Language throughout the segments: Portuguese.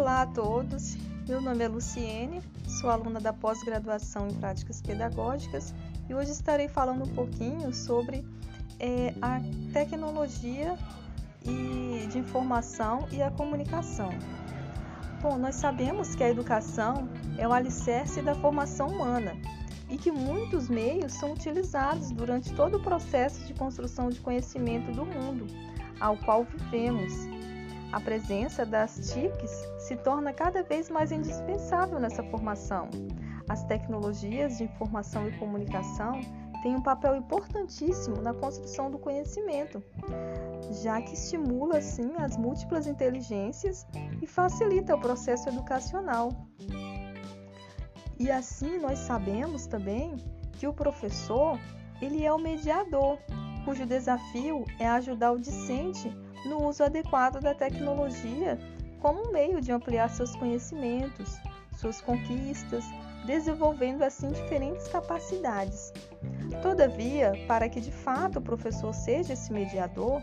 Olá a todos, meu nome é Luciene, sou aluna da pós-graduação em Práticas Pedagógicas e hoje estarei falando um pouquinho sobre é, a tecnologia e de informação e a comunicação. Bom, nós sabemos que a educação é o alicerce da formação humana e que muitos meios são utilizados durante todo o processo de construção de conhecimento do mundo ao qual vivemos. A presença das TICs se torna cada vez mais indispensável nessa formação. As tecnologias de informação e comunicação têm um papel importantíssimo na construção do conhecimento, já que estimula assim as múltiplas inteligências e facilita o processo educacional. E assim nós sabemos também que o professor, ele é o mediador, cujo desafio é ajudar o discente no uso adequado da tecnologia como um meio de ampliar seus conhecimentos, suas conquistas, desenvolvendo assim diferentes capacidades. Todavia, para que de fato o professor seja esse mediador,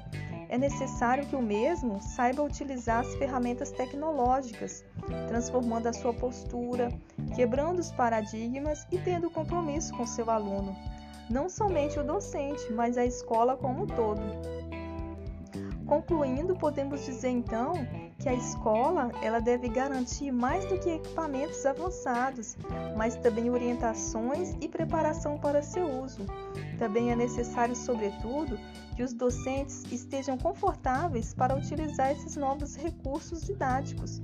é necessário que o mesmo saiba utilizar as ferramentas tecnológicas, transformando a sua postura, quebrando os paradigmas e tendo compromisso com seu aluno, não somente o docente, mas a escola como um todo. Concluindo, podemos dizer então que a escola ela deve garantir mais do que equipamentos avançados, mas também orientações e preparação para seu uso. Também é necessário, sobretudo, que os docentes estejam confortáveis para utilizar esses novos recursos didáticos,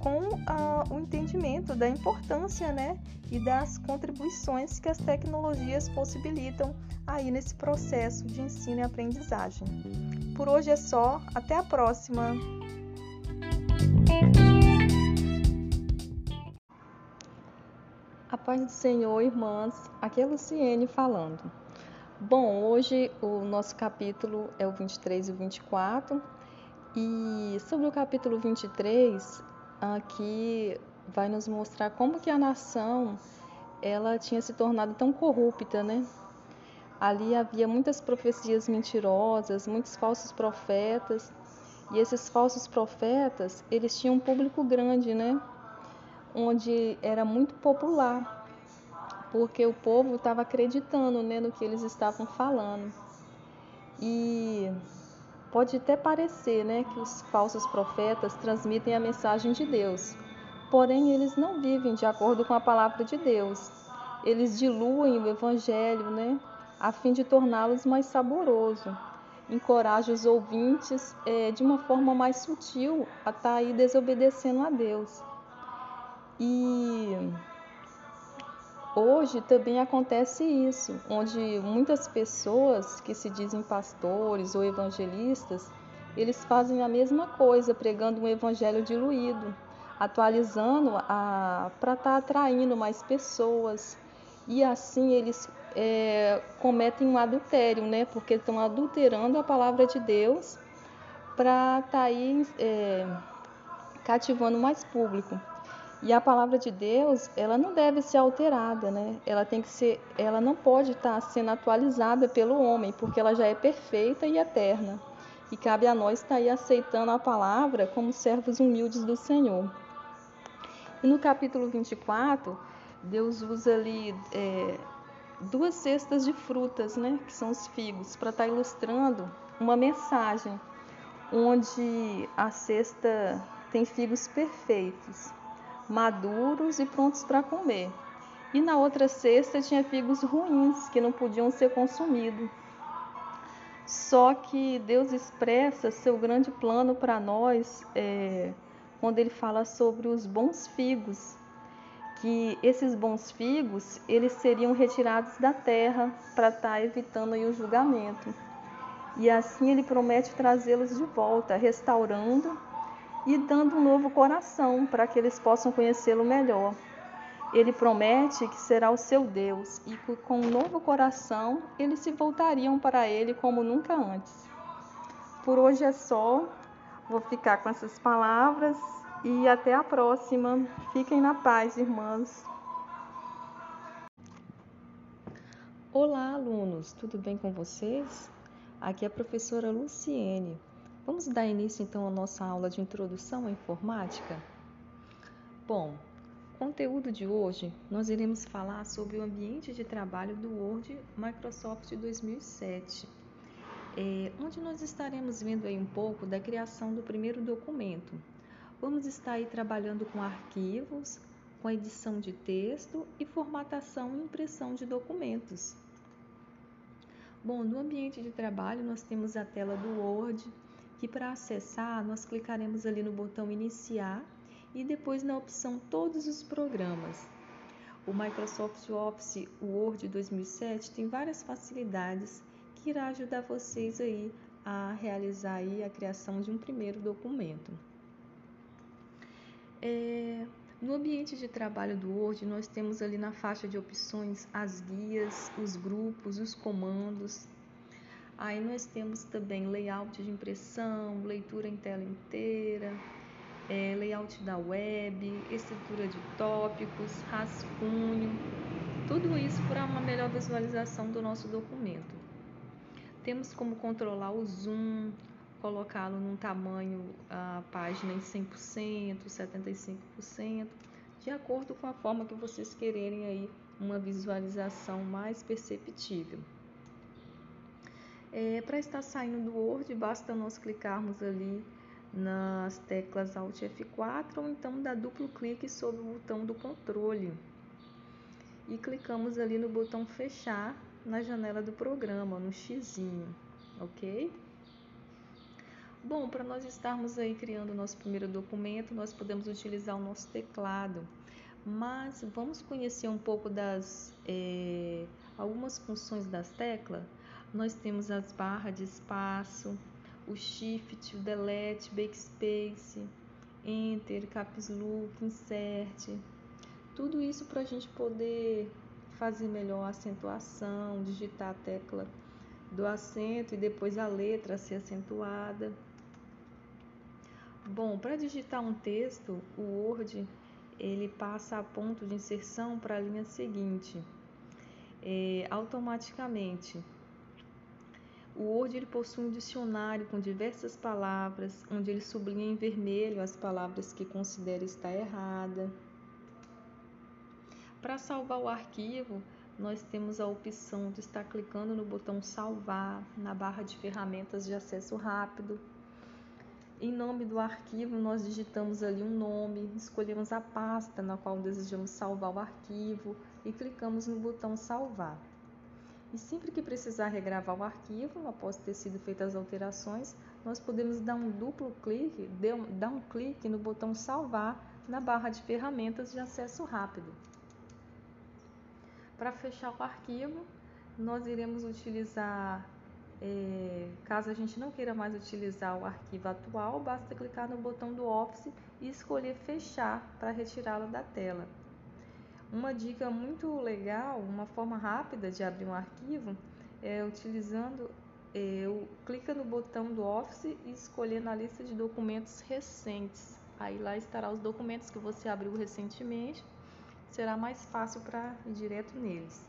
com ah, o entendimento da importância né, e das contribuições que as tecnologias possibilitam aí nesse processo de ensino e aprendizagem. Por hoje é só, até a próxima! A paz do Senhor, irmãs, aqui é Luciene falando. Bom, hoje o nosso capítulo é o 23 e o 24, e sobre o capítulo 23, aqui vai nos mostrar como que a nação ela tinha se tornado tão corrupta, né? Ali havia muitas profecias mentirosas, muitos falsos profetas, e esses falsos profetas, eles tinham um público grande, né? Onde era muito popular, porque o povo estava acreditando né, no que eles estavam falando. E pode até parecer né, que os falsos profetas transmitem a mensagem de Deus, porém eles não vivem de acordo com a palavra de Deus. Eles diluem o evangelho, né? a fim de torná-los mais saboroso. Encoraja os ouvintes é, de uma forma mais sutil a estar tá aí desobedecendo a Deus. E hoje também acontece isso, onde muitas pessoas que se dizem pastores ou evangelistas, eles fazem a mesma coisa, pregando um evangelho diluído, atualizando para estar tá atraindo mais pessoas. E assim eles é, cometem um adultério, né? Porque estão adulterando a palavra de Deus para estar tá aí é, cativando mais público. E a palavra de Deus, ela não deve ser alterada, né? Ela tem que ser, ela não pode estar tá sendo atualizada pelo homem, porque ela já é perfeita e eterna. E cabe a nós estar tá aí aceitando a palavra como servos humildes do Senhor. E no capítulo 24, Deus usa ali é, duas cestas de frutas, né, que são os figos, para estar tá ilustrando uma mensagem onde a cesta tem figos perfeitos, maduros e prontos para comer. E na outra cesta tinha figos ruins que não podiam ser consumidos. Só que Deus expressa seu grande plano para nós é, quando Ele fala sobre os bons figos que esses bons figos eles seriam retirados da terra para estar tá evitando aí o julgamento. E assim ele promete trazê-los de volta, restaurando e dando um novo coração para que eles possam conhecê-lo melhor. Ele promete que será o seu Deus e que com um novo coração eles se voltariam para ele como nunca antes. Por hoje é só. Vou ficar com essas palavras e até a próxima. Fiquem na paz, irmãs. Olá, alunos, tudo bem com vocês? Aqui é a professora Luciene. Vamos dar início então à nossa aula de introdução à informática? Bom, conteúdo de hoje nós iremos falar sobre o ambiente de trabalho do Word Microsoft 2007, é, onde nós estaremos vendo aí um pouco da criação do primeiro documento. Vamos estar aí trabalhando com arquivos, com a edição de texto e formatação e impressão de documentos. Bom, no ambiente de trabalho nós temos a tela do Word, que para acessar nós clicaremos ali no botão iniciar e depois na opção todos os programas. O Microsoft Office Word 2007 tem várias facilidades que irá ajudar vocês aí a realizar aí a criação de um primeiro documento. É, no ambiente de trabalho do Word, nós temos ali na faixa de opções as guias, os grupos, os comandos. Aí nós temos também layout de impressão, leitura em tela inteira, é, layout da web, estrutura de tópicos, rascunho, tudo isso para uma melhor visualização do nosso documento. Temos como controlar o zoom, colocá-lo num tamanho, a página em 100%, 75%, de acordo com a forma que vocês quererem aí uma visualização mais perceptível. É, Para estar saindo do Word, basta nós clicarmos ali nas teclas Alt F4 ou então dar duplo clique sobre o botão do controle e clicamos ali no botão fechar na janela do programa, no X, ok? Bom, para nós estarmos aí criando o nosso primeiro documento, nós podemos utilizar o nosso teclado, mas vamos conhecer um pouco das é, algumas funções das teclas. Nós temos as barras de espaço, o Shift, o Delete, Backspace, Enter, Caps Lock, Insert, tudo isso para a gente poder fazer melhor a acentuação, digitar a tecla do acento e depois a letra ser acentuada. Bom, para digitar um texto, o Word ele passa a ponto de inserção para a linha seguinte, é, automaticamente. O Word ele possui um dicionário com diversas palavras, onde ele sublinha em vermelho as palavras que considera estar errada. Para salvar o arquivo, nós temos a opção de estar clicando no botão salvar na barra de ferramentas de acesso rápido em nome do arquivo, nós digitamos ali um nome, escolhemos a pasta na qual desejamos salvar o arquivo e clicamos no botão salvar. E sempre que precisar regravar o arquivo, após ter sido feitas as alterações, nós podemos dar um duplo clique, dar um clique no botão salvar na barra de ferramentas de acesso rápido. Para fechar o arquivo, nós iremos utilizar é, caso a gente não queira mais utilizar o arquivo atual, basta clicar no botão do Office e escolher fechar para retirá-lo da tela. Uma dica muito legal, uma forma rápida de abrir um arquivo é utilizando, é, clica no botão do Office e escolher na lista de documentos recentes. Aí lá estará os documentos que você abriu recentemente, será mais fácil para ir direto neles.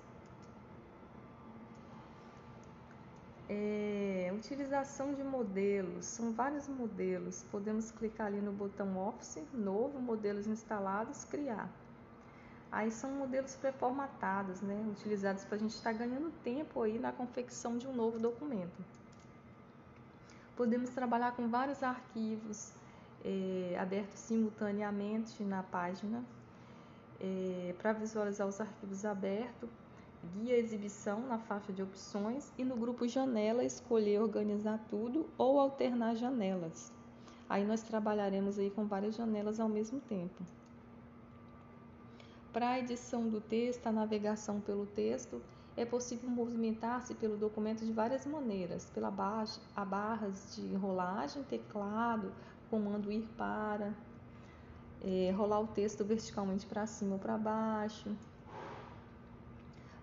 É, utilização de modelos, são vários modelos. Podemos clicar ali no botão Office, novo, modelos instalados, criar. Aí são modelos pré-formatados, né, utilizados para a gente estar tá ganhando tempo aí na confecção de um novo documento. Podemos trabalhar com vários arquivos é, abertos simultaneamente na página. É, para visualizar os arquivos abertos, guia exibição na faixa de opções e no grupo janela escolher organizar tudo ou alternar janelas. Aí nós trabalharemos aí com várias janelas ao mesmo tempo. Para a edição do texto, a navegação pelo texto, é possível movimentar-se pelo documento de várias maneiras, pela barra, a barras de rolagem, teclado, comando ir para, é, rolar o texto verticalmente para cima ou para baixo,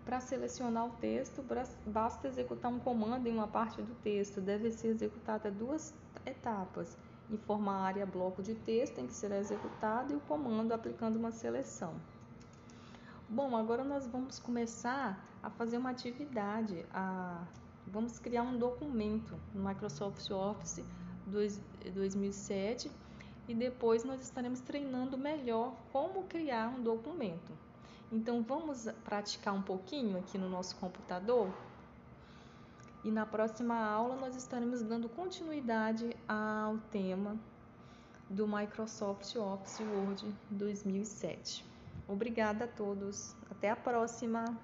para selecionar o texto, basta executar um comando em uma parte do texto. Deve ser executada duas etapas. Informar a área bloco de texto em que será executado e o comando aplicando uma seleção. Bom, agora nós vamos começar a fazer uma atividade. A... Vamos criar um documento no Microsoft Office 2007 e depois nós estaremos treinando melhor como criar um documento. Então vamos praticar um pouquinho aqui no nosso computador? E na próxima aula nós estaremos dando continuidade ao tema do Microsoft Office Word 2007. Obrigada a todos. Até a próxima.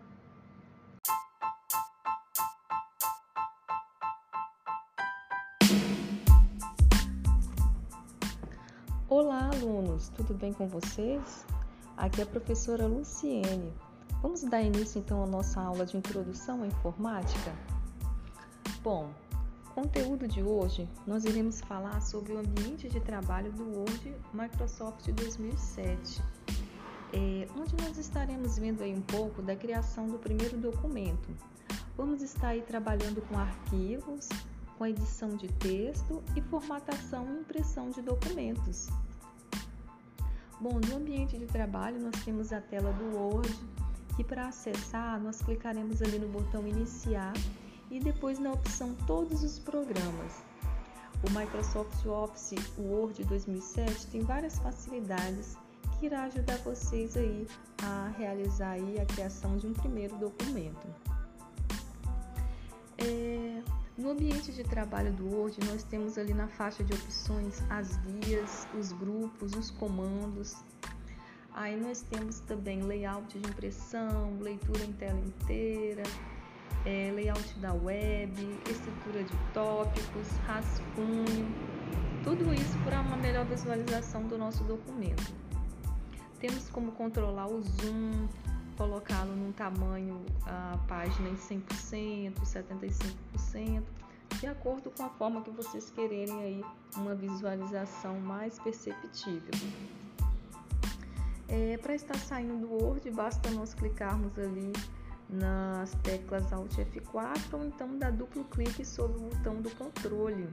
Olá, alunos, tudo bem com vocês? Aqui é a professora Luciene. Vamos dar início então à nossa aula de introdução à informática? Bom, conteúdo de hoje nós iremos falar sobre o ambiente de trabalho do Word Microsoft 2007, é, onde nós estaremos vendo aí um pouco da criação do primeiro documento. Vamos estar aí trabalhando com arquivos, com edição de texto e formatação e impressão de documentos. Bom, no ambiente de trabalho nós temos a tela do Word e para acessar nós clicaremos ali no botão iniciar e depois na opção todos os programas. O Microsoft Office Word 2007 tem várias facilidades que irá ajudar vocês aí a realizar aí a criação de um primeiro documento. É, no ambiente de trabalho do Word, nós temos ali na faixa de opções as guias, os grupos, os comandos. Aí nós temos também layout de impressão, leitura em tela inteira, é, layout da web, estrutura de tópicos, rascunho, tudo isso para uma melhor visualização do nosso documento. Temos como controlar o zoom, colocá-lo num tamanho a página em 100%, 75%, de acordo com a forma que vocês quererem aí uma visualização mais perceptível. É, Para estar saindo do Word, basta nós clicarmos ali nas teclas Alt F4 ou então dar duplo clique sobre o botão do controle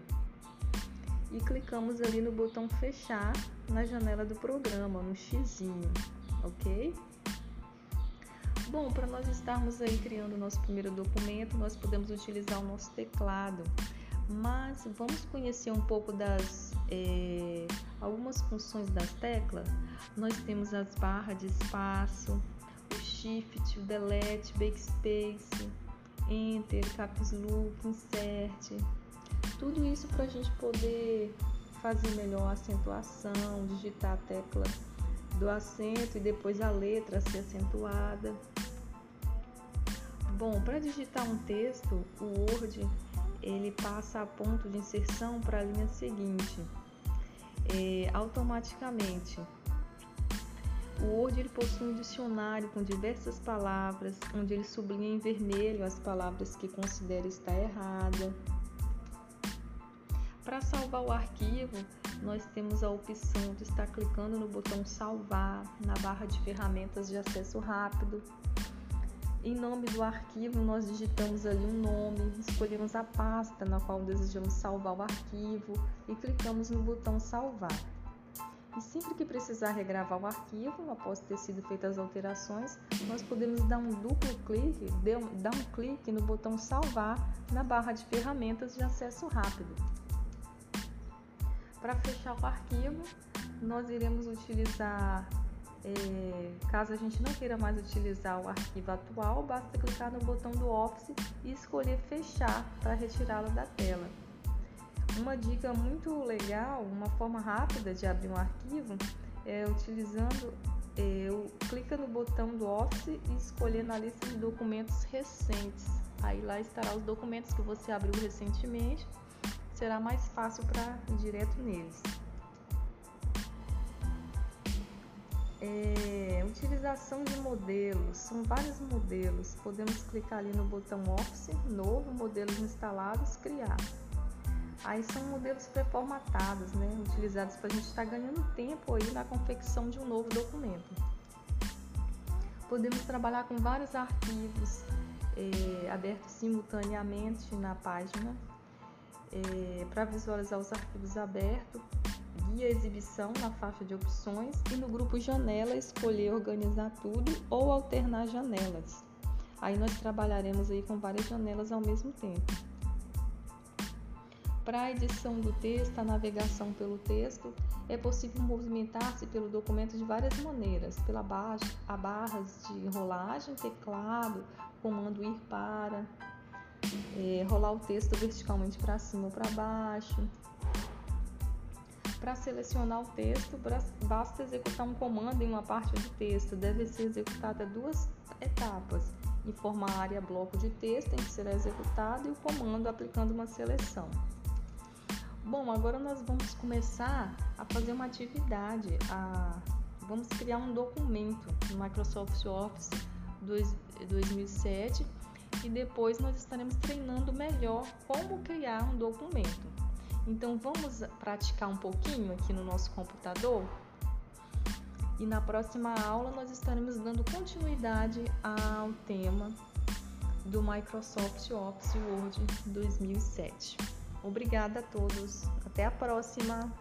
e clicamos ali no botão fechar na janela do programa, no X, ok? Bom, para nós estarmos aí criando o nosso primeiro documento, nós podemos utilizar o nosso teclado, mas vamos conhecer um pouco das é, algumas funções das teclas. Nós temos as barras de espaço, o Shift, o Delete, Backspace, Enter, Caps Look, Insert, tudo isso para a gente poder fazer melhor a acentuação, digitar a tecla do acento e depois a letra ser acentuada. Bom, para digitar um texto, o Word ele passa a ponto de inserção para a linha seguinte, é, automaticamente. O Word ele possui um dicionário com diversas palavras, onde ele sublinha em vermelho as palavras que considera estar errada. Para salvar o arquivo, nós temos a opção de estar clicando no botão salvar na barra de ferramentas de acesso rápido. Em nome do arquivo, nós digitamos ali um nome, escolhemos a pasta na qual desejamos salvar o arquivo e clicamos no botão salvar. E sempre que precisar regravar o arquivo, após ter sido feitas as alterações, nós podemos dar um duplo clique, dar um clique no botão salvar na barra de ferramentas de acesso rápido. Para fechar o arquivo, nós iremos utilizar, é, caso a gente não queira mais utilizar o arquivo atual, basta clicar no botão do Office e escolher fechar para retirá-lo da tela. Uma dica muito legal, uma forma rápida de abrir um arquivo é utilizando, é, clica no botão do Office e escolher na lista de documentos recentes. Aí lá estará os documentos que você abriu recentemente será mais fácil para ir direto neles. É, utilização de modelos, são vários modelos. Podemos clicar ali no botão Office, novo, modelos instalados, criar. Aí são modelos pré-formatados, né, utilizados para a gente estar tá ganhando tempo aí na confecção de um novo documento. Podemos trabalhar com vários arquivos é, abertos simultaneamente na página é, para visualizar os arquivos abertos, guia exibição na faixa de opções e no grupo janela escolher organizar tudo ou alternar janelas. Aí nós trabalharemos aí com várias janelas ao mesmo tempo. Para a edição do texto, a navegação pelo texto, é possível movimentar-se pelo documento de várias maneiras, pela barra, a barras de rolagem, teclado, comando ir para, é, rolar o texto verticalmente para cima ou para baixo. Para selecionar o texto, basta executar um comando em uma parte do texto. Deve ser executada duas etapas. Informa a área bloco de texto em que será executado e o comando aplicando uma seleção. Bom, agora nós vamos começar a fazer uma atividade. A... Vamos criar um documento no Microsoft Office 2007 e depois nós estaremos treinando melhor como criar um documento. Então vamos praticar um pouquinho aqui no nosso computador e na próxima aula nós estaremos dando continuidade ao tema do Microsoft Office Word 2007. Obrigada a todos. Até a próxima!